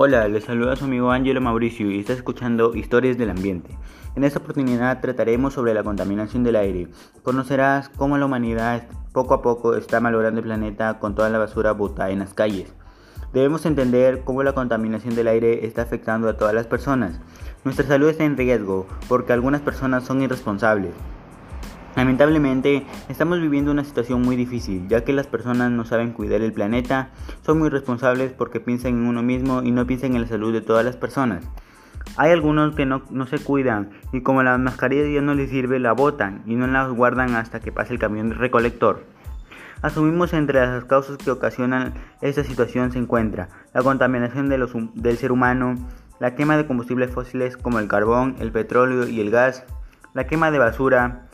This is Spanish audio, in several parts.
Hola, les saluda su amigo Angelo Mauricio y está escuchando Historias del Ambiente. En esta oportunidad trataremos sobre la contaminación del aire. Conocerás cómo la humanidad poco a poco está malogrando el planeta con toda la basura botada en las calles. Debemos entender cómo la contaminación del aire está afectando a todas las personas. Nuestra salud está en riesgo porque algunas personas son irresponsables. Lamentablemente, estamos viviendo una situación muy difícil, ya que las personas no saben cuidar el planeta, son muy responsables porque piensan en uno mismo y no piensan en la salud de todas las personas. Hay algunos que no, se cuidan y como la mascarilla ya no les sirve, la botan y no la guardan hasta que pase el camión recolector. Asumimos entre las causas que ocasionan esta situación se encuentra la contaminación del ser humano, la quema de combustibles fósiles como el carbón, el petróleo y el gas, la quema de basura,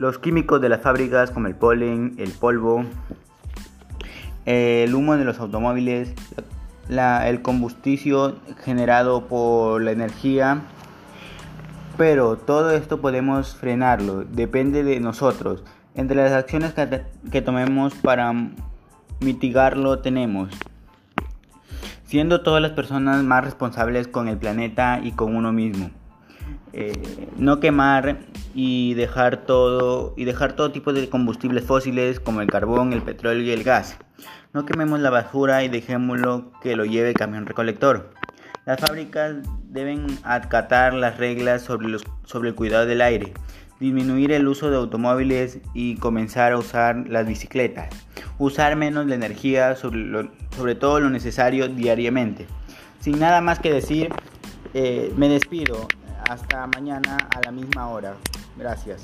los químicos de las fábricas como el polen, el polvo, el humo de los automóviles, el combusticio generado por la energía. Pero todo esto podemos frenarlo, depende de nosotros. Entre las acciones que, que tomemos para mitigarlo tenemos siendo todas las personas más responsables con el planeta y con uno mismo. Eh, no quemar y dejar todo y dejar todo tipo de combustibles fósiles como el carbón, el petróleo y el gas. No quememos la basura y dejémoslo que lo lleve el camión recolector. Las fábricas deben acatar las reglas sobre, el cuidado del aire, disminuir el uso de automóviles y comenzar a usar las bicicletas, usar menos la energía, sobre, sobre todo lo necesario diariamente. Sin nada más que decir, eh, me despido. Hasta mañana a la misma hora. Gracias.